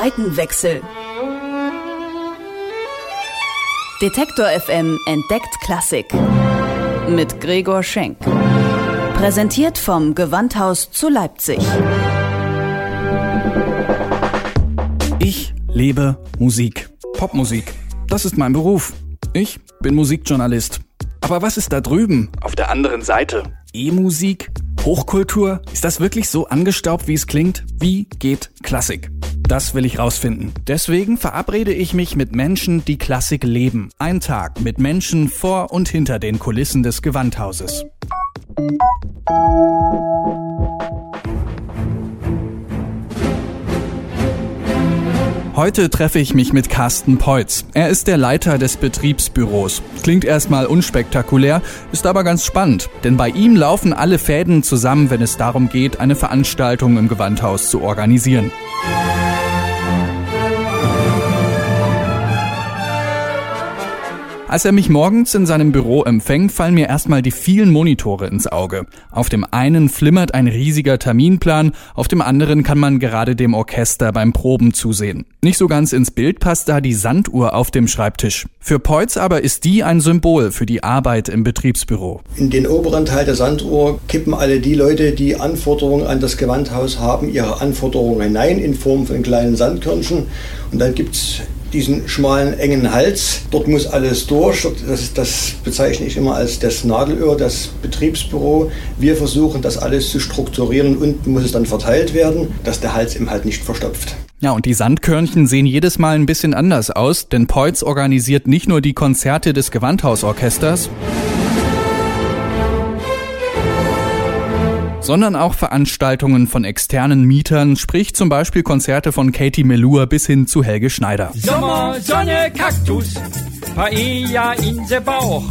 Seitenwechsel. Detektor FM entdeckt Klassik. Mit Gregor Schenk. Präsentiert vom Gewandhaus zu Leipzig. Ich lebe Musik. Popmusik. Das ist mein Beruf. Ich bin Musikjournalist. Aber was ist da drüben? Auf der anderen Seite. E-Musik? Hochkultur? Ist das wirklich so angestaubt, wie es klingt? Wie geht Klassik? Das will ich rausfinden. Deswegen verabrede ich mich mit Menschen, die Klassik leben. Ein Tag mit Menschen vor und hinter den Kulissen des Gewandhauses. Heute treffe ich mich mit Carsten Peutz. Er ist der Leiter des Betriebsbüros. Klingt erstmal unspektakulär, ist aber ganz spannend, denn bei ihm laufen alle Fäden zusammen, wenn es darum geht, eine Veranstaltung im Gewandhaus zu organisieren. Als er mich morgens in seinem Büro empfängt, fallen mir erstmal die vielen Monitore ins Auge. Auf dem einen flimmert ein riesiger Terminplan, auf dem anderen kann man gerade dem Orchester beim Proben zusehen. Nicht so ganz ins Bild passt da die Sanduhr auf dem Schreibtisch. Für Peutz aber ist die ein Symbol für die Arbeit im Betriebsbüro. In den oberen Teil der Sanduhr kippen alle die Leute, die Anforderungen an das Gewandhaus haben, ihre Anforderungen hinein in Form von kleinen Sandkörnchen. Und dann gibt's diesen schmalen, engen Hals. Dort muss alles durch. Das, das, bezeichne ich immer als das Nadelöhr, das Betriebsbüro. Wir versuchen, das alles zu strukturieren. Unten muss es dann verteilt werden, dass der Hals eben halt nicht verstopft. Ja, und die Sandkörnchen sehen jedes Mal ein bisschen anders aus, denn Peutz organisiert nicht nur die Konzerte des Gewandhausorchesters, sondern auch Veranstaltungen von externen Mietern, sprich zum Beispiel Konzerte von Katie Melua bis hin zu Helge Schneider. Sommer, Sonne, Kaktus, Paella in the Bauch.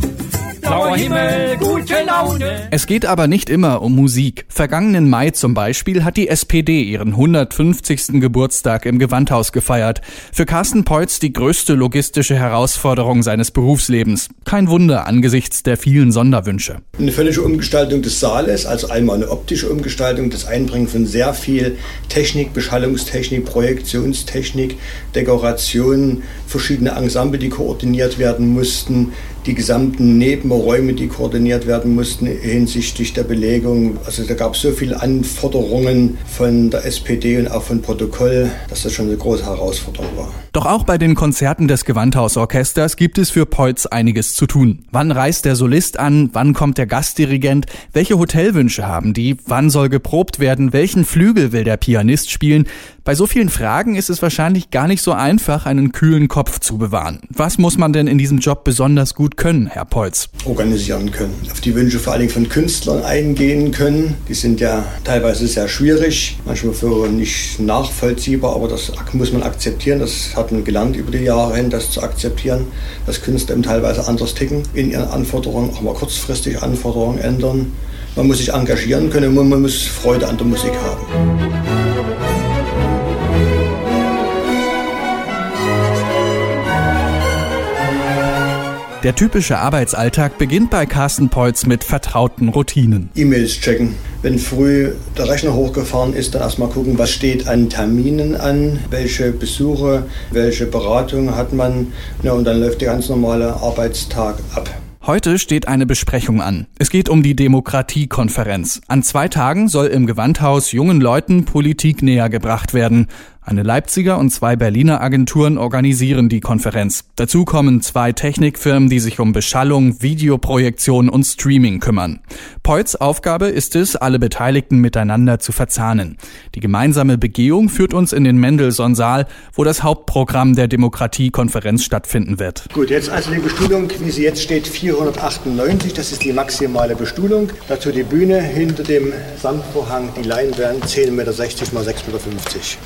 Blauer Himmel, gute Laune. Es geht aber nicht immer um Musik. Vergangenen Mai zum Beispiel hat die SPD ihren 150. Geburtstag im Gewandhaus gefeiert. Für Carsten Peutz die größte logistische Herausforderung seines Berufslebens. Kein Wunder angesichts der vielen Sonderwünsche. Eine völlige Umgestaltung des Saales, also einmal eine optische Umgestaltung, das Einbringen von sehr viel Technik, Beschallungstechnik, Projektionstechnik, Dekoration, verschiedene Ensemble, die koordiniert werden mussten, die gesamten Nebenräume, die koordiniert werden mussten hinsichtlich der Belegung. Also da gab es so viele Anforderungen von der SPD und auch von Protokoll, dass das schon eine große Herausforderung war. Doch auch bei den Konzerten des Gewandhausorchesters gibt es für Peutz einiges zu tun. Wann reist der Solist an? Wann kommt der Gastdirigent? Welche Hotelwünsche haben die? Wann soll geprobt werden? Welchen Flügel will der Pianist spielen? Bei so vielen Fragen ist es wahrscheinlich gar nicht so einfach, einen kühlen Kopf zu bewahren. Was muss man denn in diesem Job besonders gut können, Herr Polz? Organisieren können. Auf die Wünsche vor allen Dingen von Künstlern eingehen können. Die sind ja teilweise sehr schwierig, manchmal für nicht nachvollziehbar, aber das muss man akzeptieren. Das hat man gelernt über die Jahre hin, das zu akzeptieren, dass Künstler eben teilweise anders ticken in ihren Anforderungen, auch mal kurzfristig Anforderungen ändern. Man muss sich engagieren können und man muss Freude an der Musik haben. Der typische Arbeitsalltag beginnt bei Carsten Peutz mit vertrauten Routinen. E-Mails checken. Wenn früh der Rechner hochgefahren ist, dann erstmal gucken, was steht an Terminen an, welche Besuche, welche Beratung hat man. Ja, und dann läuft der ganz normale Arbeitstag ab. Heute steht eine Besprechung an. Es geht um die Demokratiekonferenz. An zwei Tagen soll im Gewandhaus jungen Leuten Politik näher gebracht werden. Eine Leipziger und zwei Berliner Agenturen organisieren die Konferenz. Dazu kommen zwei Technikfirmen, die sich um Beschallung, Videoprojektion und Streaming kümmern. Peutz Aufgabe ist es, alle Beteiligten miteinander zu verzahnen. Die gemeinsame Begehung führt uns in den Mendelssohn-Saal, wo das Hauptprogramm der Demokratiekonferenz stattfinden wird. Gut, jetzt also die Bestuhlung, wie sie jetzt steht, 498. Das ist die maximale Bestuhlung. Dazu die Bühne, hinter dem Sandvorhang die Leinwand 10,60 Meter x 6,50 Meter.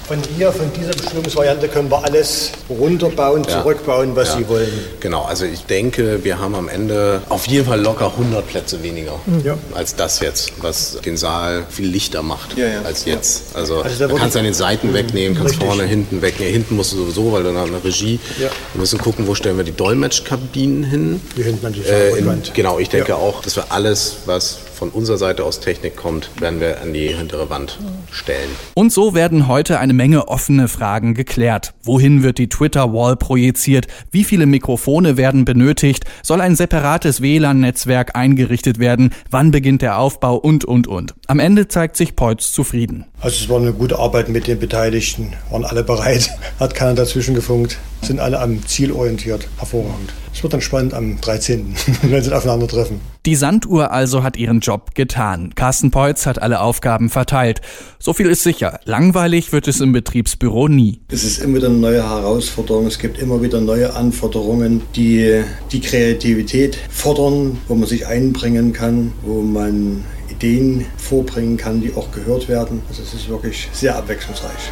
Von hier von dieser Beschulungsvariante können wir alles runterbauen, ja. zurückbauen, was ja. Sie wollen. Genau, also ich denke, wir haben am Ende auf jeden Fall locker 100 Plätze weniger mhm. ja. als das jetzt, was den Saal viel lichter macht als jetzt. Also, also da kannst du an den Seiten mhm. wegnehmen, kannst Richtig. vorne, hinten wegnehmen. Hinten musst du sowieso, weil du dann eine Regie. Wir müssen gucken, wo stellen wir die Dolmetschkabinen hin. Hier hinten an die äh, in, Genau, ich denke auch, dass wir alles, was von unserer Seite aus Technik kommt, werden wir an die hintere Wand stellen. Und so werden heute eine Menge offene Fragen geklärt. Wohin wird die Twitter-Wall projiziert? Wie viele Mikrofone werden benötigt? Soll ein separates WLAN-Netzwerk eingerichtet werden? Wann beginnt der Aufbau? Und, und, und. Am Ende zeigt sich Peutz zufrieden. Also es war eine gute Arbeit mit den Beteiligten, waren alle bereit, hat keiner dazwischen gefunkt, sind alle am Ziel orientiert, hervorragend. Es wird dann spannend am 13., wenn sie aufeinandertreffen. Die Sanduhr also hat ihren Job getan. Carsten Peutz hat alle Aufgaben verteilt. So viel ist sicher. Langweilig wird es im Betriebsbüro nie. Es ist immer wieder eine neue Herausforderung. Es gibt immer wieder neue Anforderungen, die die Kreativität fordern, wo man sich einbringen kann, wo man Ideen vorbringen kann, die auch gehört werden. Also es ist wirklich sehr abwechslungsreich.